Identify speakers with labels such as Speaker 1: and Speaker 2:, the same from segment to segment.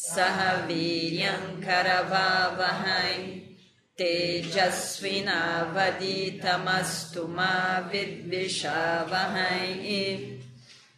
Speaker 1: Sahaviryam Karavavahai Tejasvinavaditamastu ma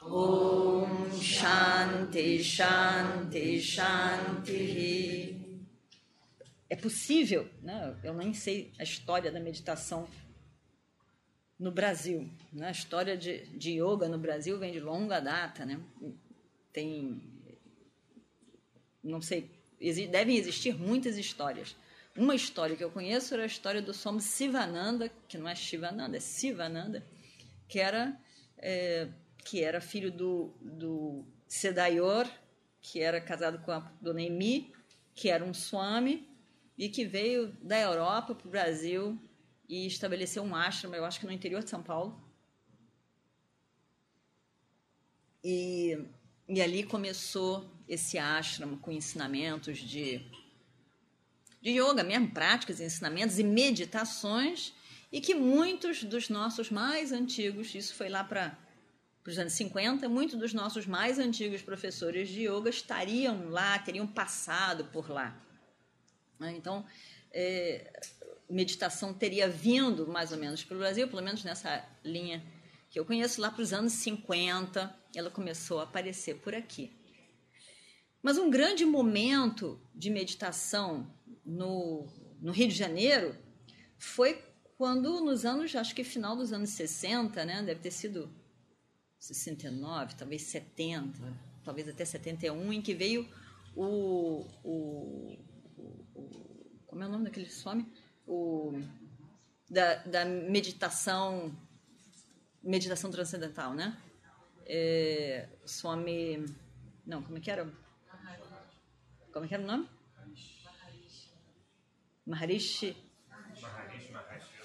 Speaker 1: Om Shanti Shanti Shanti
Speaker 2: É possível, né? eu nem sei a história da meditação no Brasil. Né? A história de, de yoga no Brasil vem de longa data. Né? Tem. Não sei. devem existir muitas histórias. Uma história que eu conheço era a história do Swami Sivananda, que não é Shivananda, é Sivananda, que era, é, que era filho do, do Sedayor, que era casado com a dona Emi, que era um Swami, e que veio da Europa para o Brasil e estabeleceu um ashram, eu acho que no interior de São Paulo. E, e ali começou esse ashram com ensinamentos de, de yoga mesmo, práticas, ensinamentos e meditações, e que muitos dos nossos mais antigos, isso foi lá para os anos 50, muitos dos nossos mais antigos professores de yoga estariam lá, teriam passado por lá. Então, é, meditação teria vindo mais ou menos para o Brasil, pelo menos nessa linha que eu conheço, lá para os anos 50, ela começou a aparecer por aqui. Mas um grande momento de meditação no, no Rio de Janeiro foi quando, nos anos, acho que final dos anos 60, né, deve ter sido 69, talvez 70, talvez até 71, em que veio o, o, o como é o nome daquele some? o, da, da meditação, meditação transcendental, né? É, Swami, não, como é que era? Como é que era o nome? Maharishi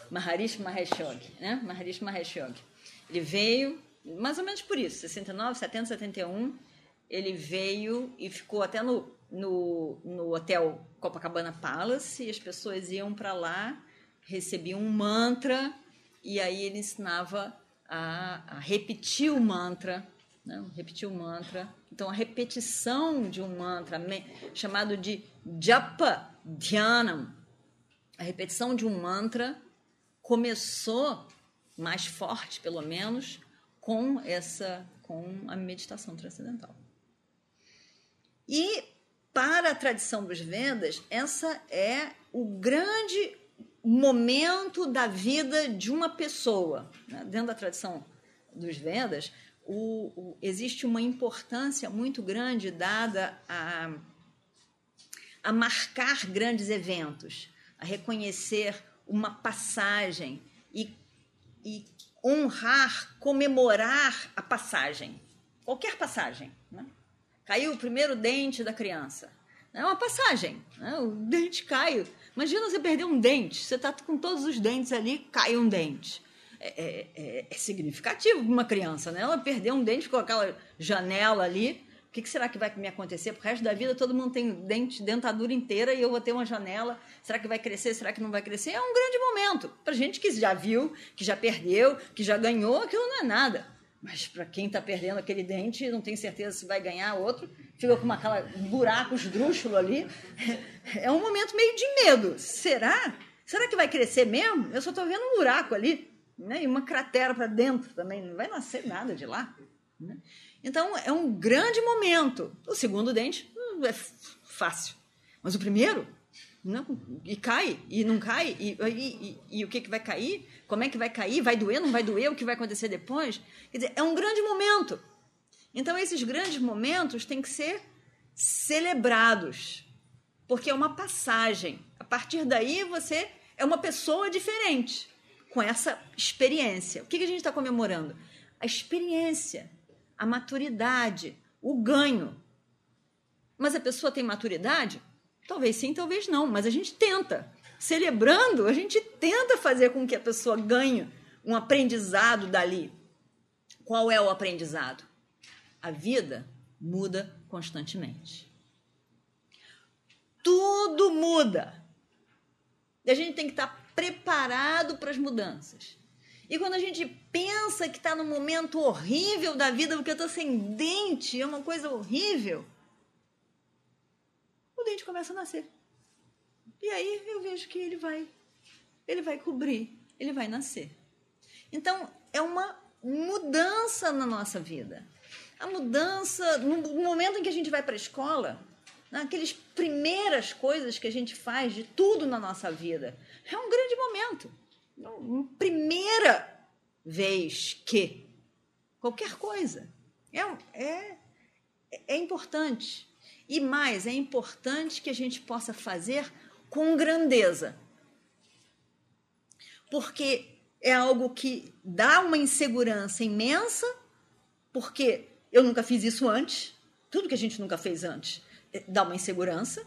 Speaker 2: Maharishi Mahesh Yogi, né? Maharishi Mahesh Yogi. Ele veio, mais ou menos por isso, 69, 70, 71, ele veio e ficou até no no, no hotel Copacabana Palace e as pessoas iam para lá, recebiam um mantra e aí ele ensinava a, a repetir o mantra, né? repetir o mantra. Então a repetição de um mantra chamado de Japa Dhyanam, a repetição de um mantra começou mais forte, pelo menos, com essa com a meditação transcendental. E para a tradição dos Vedas, essa é o grande momento da vida de uma pessoa. Né? Dentro da tradição dos Vedas, o, o, existe uma importância muito grande dada a, a marcar grandes eventos, a reconhecer uma passagem e, e honrar, comemorar a passagem, qualquer passagem. Né? Caiu o primeiro dente da criança. É uma passagem. Né? O dente cai. Imagina você perder um dente. Você está com todos os dentes ali, cai um dente. É, é, é, é significativo para uma criança, né? Ela perdeu um dente com aquela janela ali. O que, que, será que vai me acontecer? Pro resto da vida todo mundo tem dente, dentadura inteira e eu vou ter uma janela. Será que vai crescer? Será que não vai crescer? É um grande momento. Para gente que já viu, que já perdeu, que já ganhou, aquilo não é nada. Mas para quem está perdendo aquele dente, não tem certeza se vai ganhar outro, fica com uma, aquela, um buraco esdrúxulo ali. É um momento meio de medo. Será? Será que vai crescer mesmo? Eu só estou vendo um buraco ali, né? e uma cratera para dentro também. Não vai nascer nada de lá. Né? Então, é um grande momento. O segundo dente hum, é fácil. Mas o primeiro, não, e cai, e não cai, e, e, e, e, o que, que vai cair? Como é que vai cair? Vai doer, não vai doer? O que vai acontecer depois? Quer dizer, é um grande momento. Então, esses grandes momentos têm que ser celebrados, porque é uma passagem. A partir daí, você é uma pessoa diferente, com essa experiência. O que, que a gente está comemorando? A experiência, a maturidade, o ganho. Mas a pessoa tem maturidade? Talvez sim, talvez não, mas a gente tenta. Celebrando, a gente tenta fazer com que a pessoa ganhe um aprendizado dali. Qual é o aprendizado? A vida muda constantemente. Tudo muda. E a gente tem que estar preparado para as mudanças. E quando a gente pensa que está num momento horrível da vida, porque eu estou sem dente, é uma coisa horrível, dente começa a nascer. E aí eu vejo que ele vai, ele vai cobrir, ele vai nascer. Então é uma mudança na nossa vida. A mudança, no momento em que a gente vai para a escola, naquelas primeiras coisas que a gente faz de tudo na nossa vida, é um grande momento. Primeira vez que qualquer coisa é, é, é importante. E mais, é importante que a gente possa fazer com grandeza. Porque é algo que dá uma insegurança imensa, porque eu nunca fiz isso antes, tudo que a gente nunca fez antes eh, dá uma insegurança.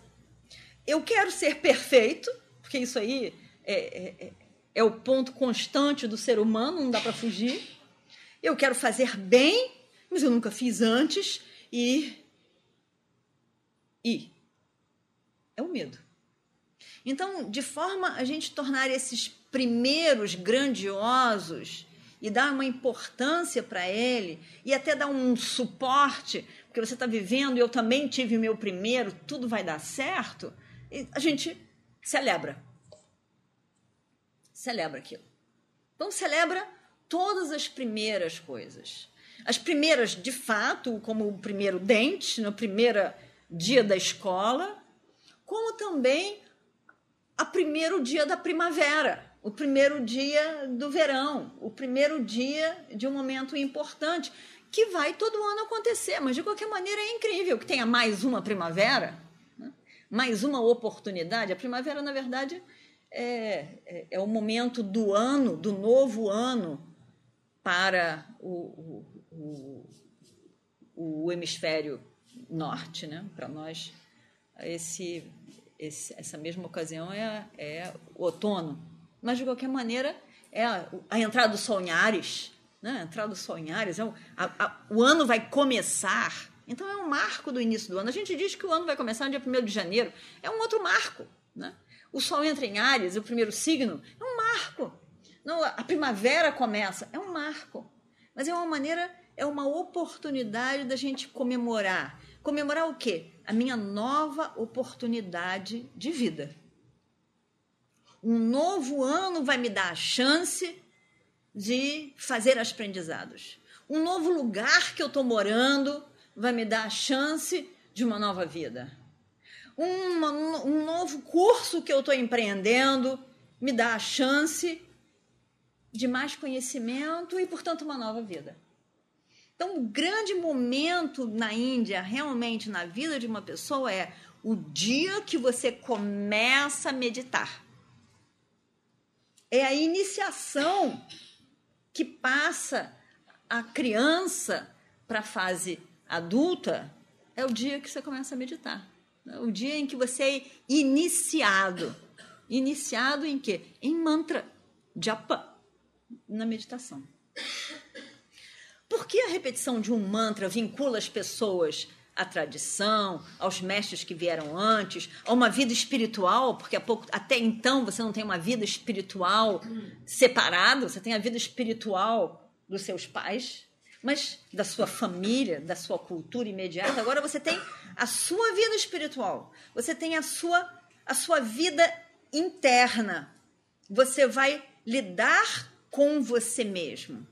Speaker 2: Eu quero ser perfeito, porque isso aí é, é, é, é o ponto constante do ser humano, não dá para fugir. Eu quero fazer bem, mas eu nunca fiz antes e. E. É o medo. Então, de forma a gente tornar esses primeiros grandiosos e dar uma importância para ele e até dar um suporte, porque você está vivendo e eu também tive meu primeiro, tudo vai dar certo, a gente celebra. Celebra aquilo. Então, celebra todas as primeiras coisas. As primeiras, de fato, como o primeiro dente, no primeiro dia da escola, como também a primeiro dia da primavera o primeiro dia do verão, o primeiro dia de um momento importante, que vai todo ano acontecer, mas de qualquer maneira é incrível que tenha mais uma primavera, né? mais uma oportunidade. A primavera, na verdade, é, é, é, o momento do ano, do novo ano, para o, o, o, o hemisfério norte, né? para nós, esse, esse, essa mesma ocasião é, é o outono mas de qualquer maneira é a, a entrada do Sol em Ares, né? a entrada do Sol em Ares, é o, a, a, o ano vai começar. Então é um marco do início do ano. A gente diz que o ano vai começar no dia 1 de janeiro, é um outro marco. Né? O Sol entra em Ares, o primeiro signo, é um marco. Não, a primavera começa, é um marco. Mas é uma maneira, é uma oportunidade da gente comemorar. Comemorar o quê? A minha nova oportunidade de vida. Um novo ano vai me dar a chance de fazer aprendizados. Um novo lugar que eu estou morando vai me dar a chance de uma nova vida. Uma, um novo curso que eu estou empreendendo me dá a chance de mais conhecimento e, portanto, uma nova vida. Então, o grande momento na Índia, realmente na vida de uma pessoa, é o dia que você começa a meditar é a iniciação que passa a criança para a fase adulta, é o dia que você começa a meditar. É o dia em que você é iniciado. Iniciado em quê? Em mantra, japa, na meditação. Por que a repetição de um mantra vincula as pessoas à tradição, aos mestres que vieram antes, a uma vida espiritual, porque pouco, até então você não tem uma vida espiritual separada, você tem a vida espiritual dos seus pais, mas da sua família, da sua cultura imediata. Agora você tem a sua vida espiritual, você tem a sua, a sua vida interna. Você vai lidar com você mesmo.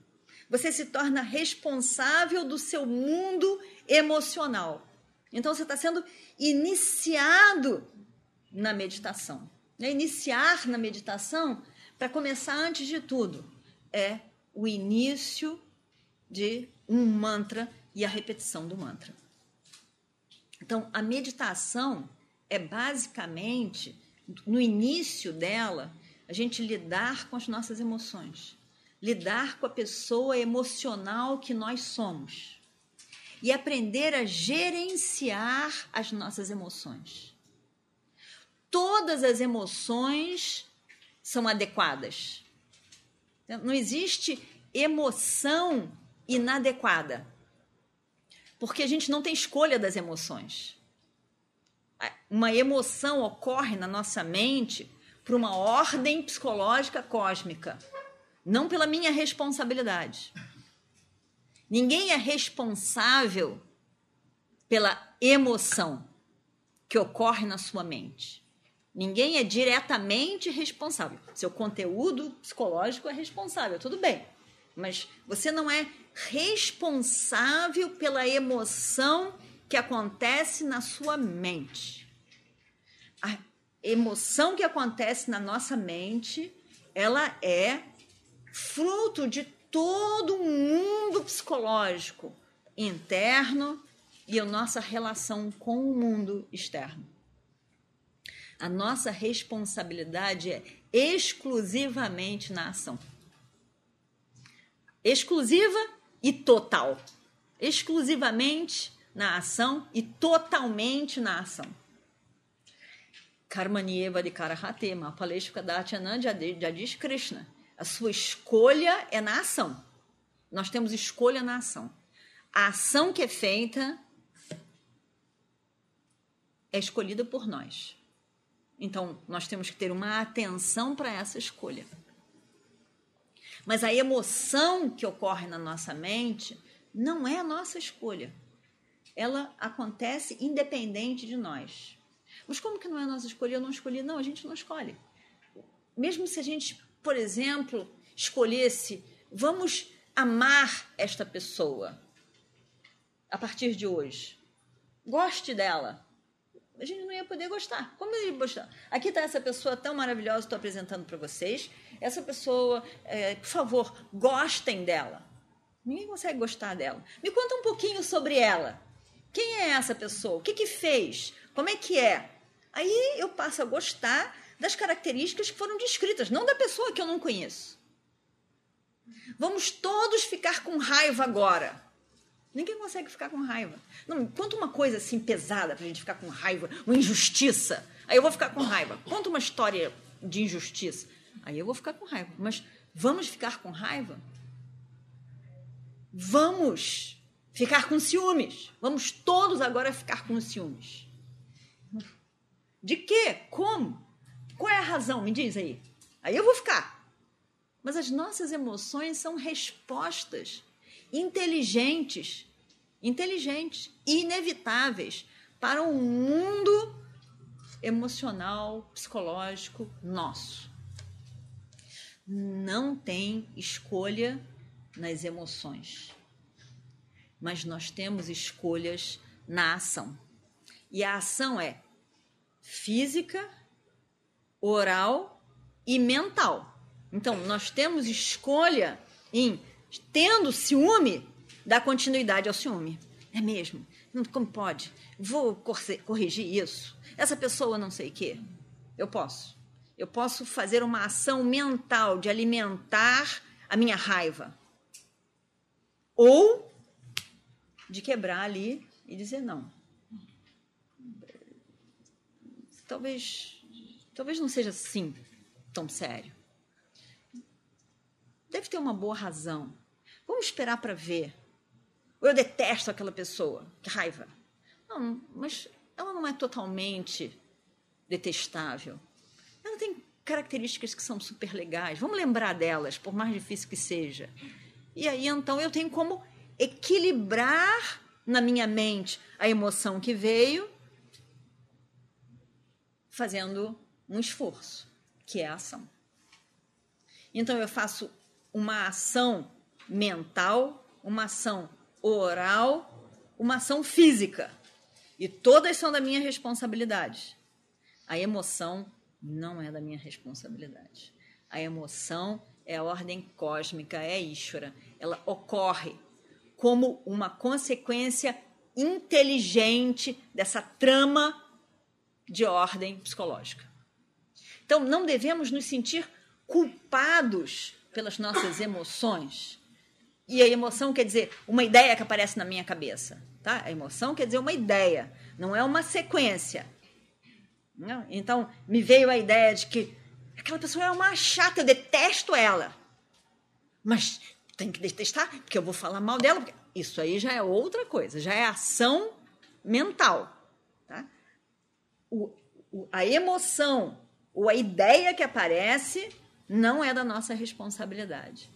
Speaker 2: Você se torna responsável do seu mundo emocional. Então você está sendo iniciado na meditação. Né? Iniciar na meditação, para começar antes de tudo, é o início de um mantra e a repetição do mantra. Então, a meditação é basicamente, no início dela, a gente lidar com as nossas emoções, lidar com a pessoa emocional que nós somos e aprender a gerenciar as nossas emoções. Todas as emoções são adequadas. Não existe emoção inadequada. Porque a gente não tem escolha das emoções. Uma emoção ocorre na nossa mente por uma ordem psicológica cósmica, não pela minha responsabilidade. Ninguém é responsável pela emoção que ocorre na sua mente. Ninguém é diretamente responsável. Seu conteúdo psicológico é responsável, tudo bem. Mas você não é responsável pela emoção que acontece na sua mente. A emoção que acontece na nossa mente, ela é fruto de todo um mundo psicológico interno e a nossa relação com o mundo externo. A nossa responsabilidade é exclusivamente na ação. Exclusiva e total. Exclusivamente na ação e totalmente na ação. Karmanieva de Karahate, Mapaleshka Dachananda já diz Krishna. A sua escolha é na ação. Nós temos escolha na ação. A ação que é feita é escolhida por nós. Então, nós temos que ter uma atenção para essa escolha. Mas a emoção que ocorre na nossa mente não é a nossa escolha. Ela acontece independente de nós. Mas como que não é a nossa escolha? Eu não escolhi. Não, a gente não escolhe. Mesmo se a gente, por exemplo, escolhesse, vamos amar esta pessoa a partir de hoje. Goste dela a gente não ia poder gostar. Como ia gostar? Aqui está essa pessoa tão maravilhosa, estou apresentando para vocês. Essa pessoa, é, por favor, gostem dela. Ninguém consegue gostar dela. Me conta um pouquinho sobre ela. Quem é essa pessoa? O que, que fez? Como é que é? Aí eu passo a gostar das características que foram descritas, não da pessoa que eu não conheço. Vamos todos ficar com raiva agora. Ninguém consegue ficar com raiva. Não, conta uma coisa assim pesada pra gente ficar com raiva, uma injustiça. Aí eu vou ficar com raiva. Conta uma história de injustiça. Aí eu vou ficar com raiva. Mas vamos ficar com raiva? Vamos ficar com ciúmes. Vamos todos agora ficar com ciúmes. De quê? Como? Qual é a razão? Me diz aí. Aí eu vou ficar. Mas as nossas emoções são respostas inteligentes, inteligentes, inevitáveis para um mundo emocional, psicológico nosso. Não tem escolha nas emoções, mas nós temos escolhas na ação. E a ação é física, oral e mental. Então, nós temos escolha em tendo ciúme, dá continuidade ao ciúme. É mesmo? Como pode? Vou corrigir isso. Essa pessoa não sei o quê. Eu posso. Eu posso fazer uma ação mental de alimentar a minha raiva. Ou de quebrar ali e dizer não. Talvez, talvez não seja assim tão sério. Deve ter uma boa razão. Vamos esperar para ver. Ou eu detesto aquela pessoa. Que raiva. Não, mas ela não é totalmente detestável. Ela tem características que são super legais. Vamos lembrar delas, por mais difícil que seja. E aí, então, eu tenho como equilibrar na minha mente a emoção que veio, fazendo um esforço, que é a ação. Então, eu faço uma ação mental, uma ação oral, uma ação física. E todas são da minha responsabilidade. A emoção não é da minha responsabilidade. A emoção é a ordem cósmica, é Ishvara. Ela ocorre como uma consequência inteligente dessa trama de ordem psicológica. Então, não devemos nos sentir culpados pelas nossas emoções E a emoção quer dizer uma ideia que aparece na minha cabeça. Tá? A emoção quer dizer uma ideia, não é uma sequência. Não? Então, me veio a ideia de que aquela pessoa é uma chata, eu detesto ela. Mas tem que detestar, porque eu vou falar mal dela. Isso aí já é outra coisa, já é ação mental. Tá? O, o, a emoção ou a ideia que aparece não é da nossa responsabilidade.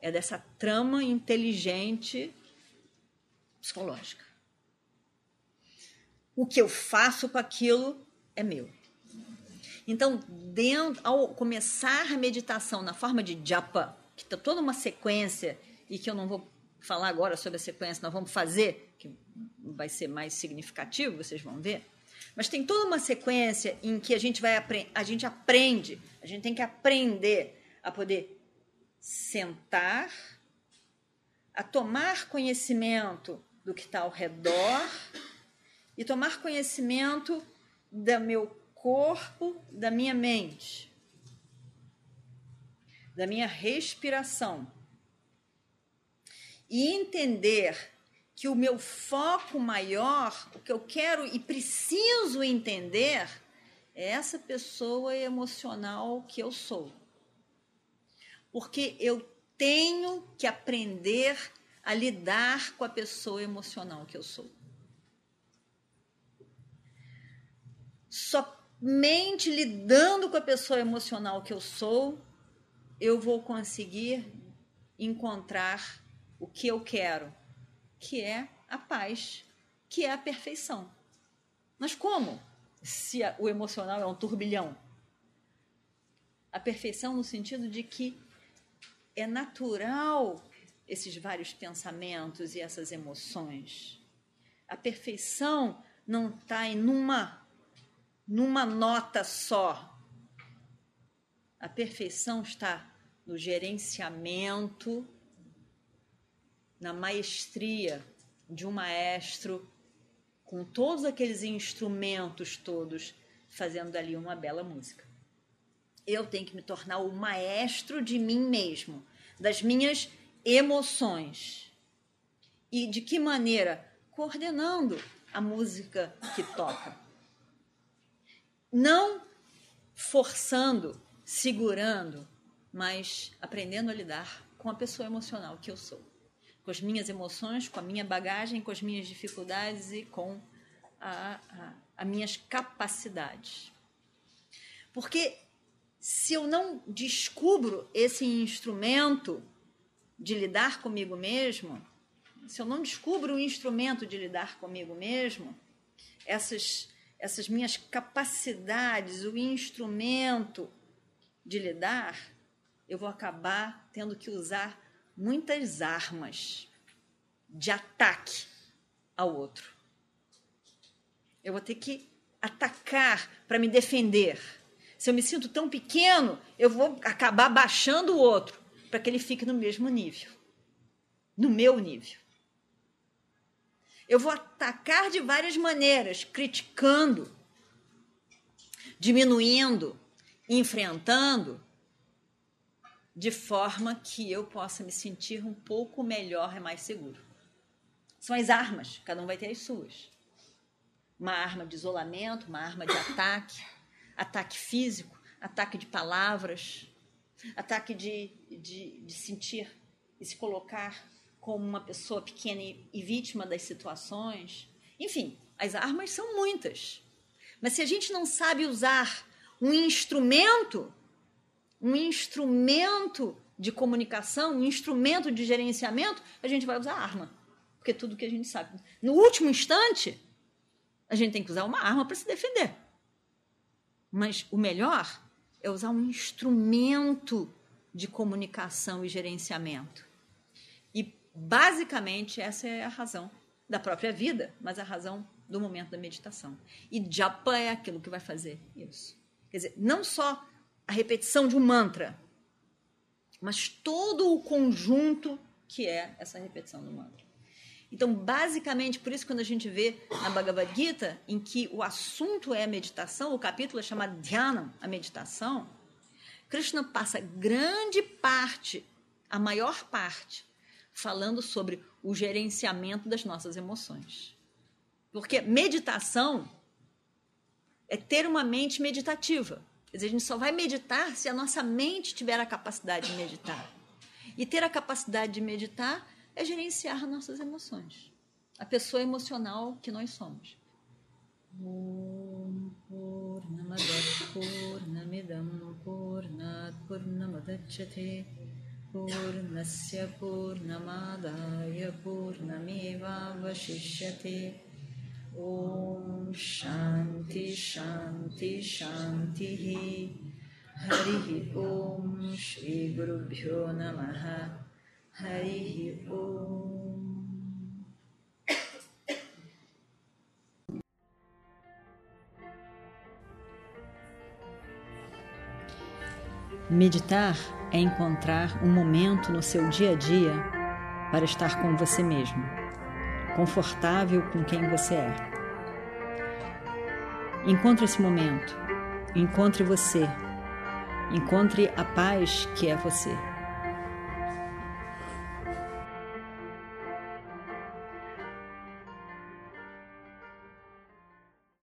Speaker 2: É dessa trama inteligente psicológica. O que eu faço com aquilo é meu. Então, dentro, ao começar a meditação na forma de japa, que está toda uma sequência e que eu não vou falar agora sobre a sequência, nós vamos fazer, que vai ser mais significativo, vocês vão ver. Mas tem toda uma sequência em que a gente vai a gente aprende, a gente tem que aprender a poder sentar, a tomar conhecimento do que está ao redor e tomar conhecimento do meu corpo, da minha mente, da minha respiração. E entender que o meu foco maior, o que eu quero e preciso entender, é essa pessoa emocional que eu sou. Porque eu tenho que aprender a lidar com a pessoa emocional que eu sou. Somente lidando com a pessoa emocional que eu sou, eu vou conseguir encontrar o que eu quero, que é a paz, que é a perfeição. Mas como? Se o emocional é um turbilhão. A perfeição no sentido de que é natural esses vários pensamentos e essas emoções. A perfeição não está em numa, numa nota só. A perfeição está no gerenciamento, na maestria de um maestro, com todos aqueles instrumentos todos, fazendo ali uma bela música. Eu tenho que me tornar o maestro de mim mesmo, das minhas emoções. E de que maneira? Coordenando a música que toca. Não forçando, segurando, mas aprendendo a lidar com a pessoa emocional que eu sou. Com as minhas emoções, com a minha bagagem, com as minhas dificuldades e com as minhas capacidades. Porque se eu não descubro esse instrumento de lidar comigo mesmo, se eu não descubro o instrumento de lidar comigo mesmo, essas, essas minhas capacidades, o instrumento de lidar, eu vou acabar tendo que usar muitas armas de ataque ao outro. Eu vou ter que atacar para me defender. Se eu me sinto tão pequeno, eu vou acabar baixando o outro para que ele fique no mesmo nível, no meu nível. Eu vou atacar de várias maneiras, criticando, diminuindo, enfrentando, de forma que eu possa me sentir um pouco melhor e mais seguro. São as armas, cada um vai ter as suas. Uma arma de isolamento, uma arma de ataque, ataque físico, ataque de palavras, ataque de, de, de sentir e se colocar como uma pessoa pequena e, e vítima das situações. Enfim, as armas são muitas. Mas se a gente não sabe usar um instrumento, um instrumento de comunicação, um instrumento de gerenciamento, a gente vai usar arma. Porque é tudo que a gente sabe. No último instante, a gente tem que usar uma arma para se defender. Mas o melhor é usar um instrumento de comunicação e gerenciamento. E, basicamente, essa é a razão da própria vida, mas a razão do momento da meditação. E japa é aquilo que vai fazer isso. Quer dizer, não só a repetição de um mantra, mas todo o conjunto que é essa repetição do mantra. Então, basicamente, por isso quando a gente vê na Bhagavad Gita, em que o assunto é a meditação, o capítulo é chamado Dhyana, a meditação, Krishna passa grande parte, a maior parte, falando sobre o gerenciamento das nossas emoções. Porque meditação é ter uma mente meditativa. Quer dizer, a gente só vai meditar se a nossa mente tiver a capacidade de meditar. E ter a capacidade de meditar é gerenciar nossas emoções. A pessoa emocional que nós somos. Om Purnamada Purnamidam Purnat Purnamadachyate Purnasya Purnamadaya Purnameva Vashishyate Om Shanti Shanti Shanti Hari Om Shri Guru Bhyo Namaha. Hari Om. Meditar é encontrar um momento no seu dia a dia para estar com você mesmo, confortável com quem você é. Encontre esse momento, encontre você, encontre a paz que é você.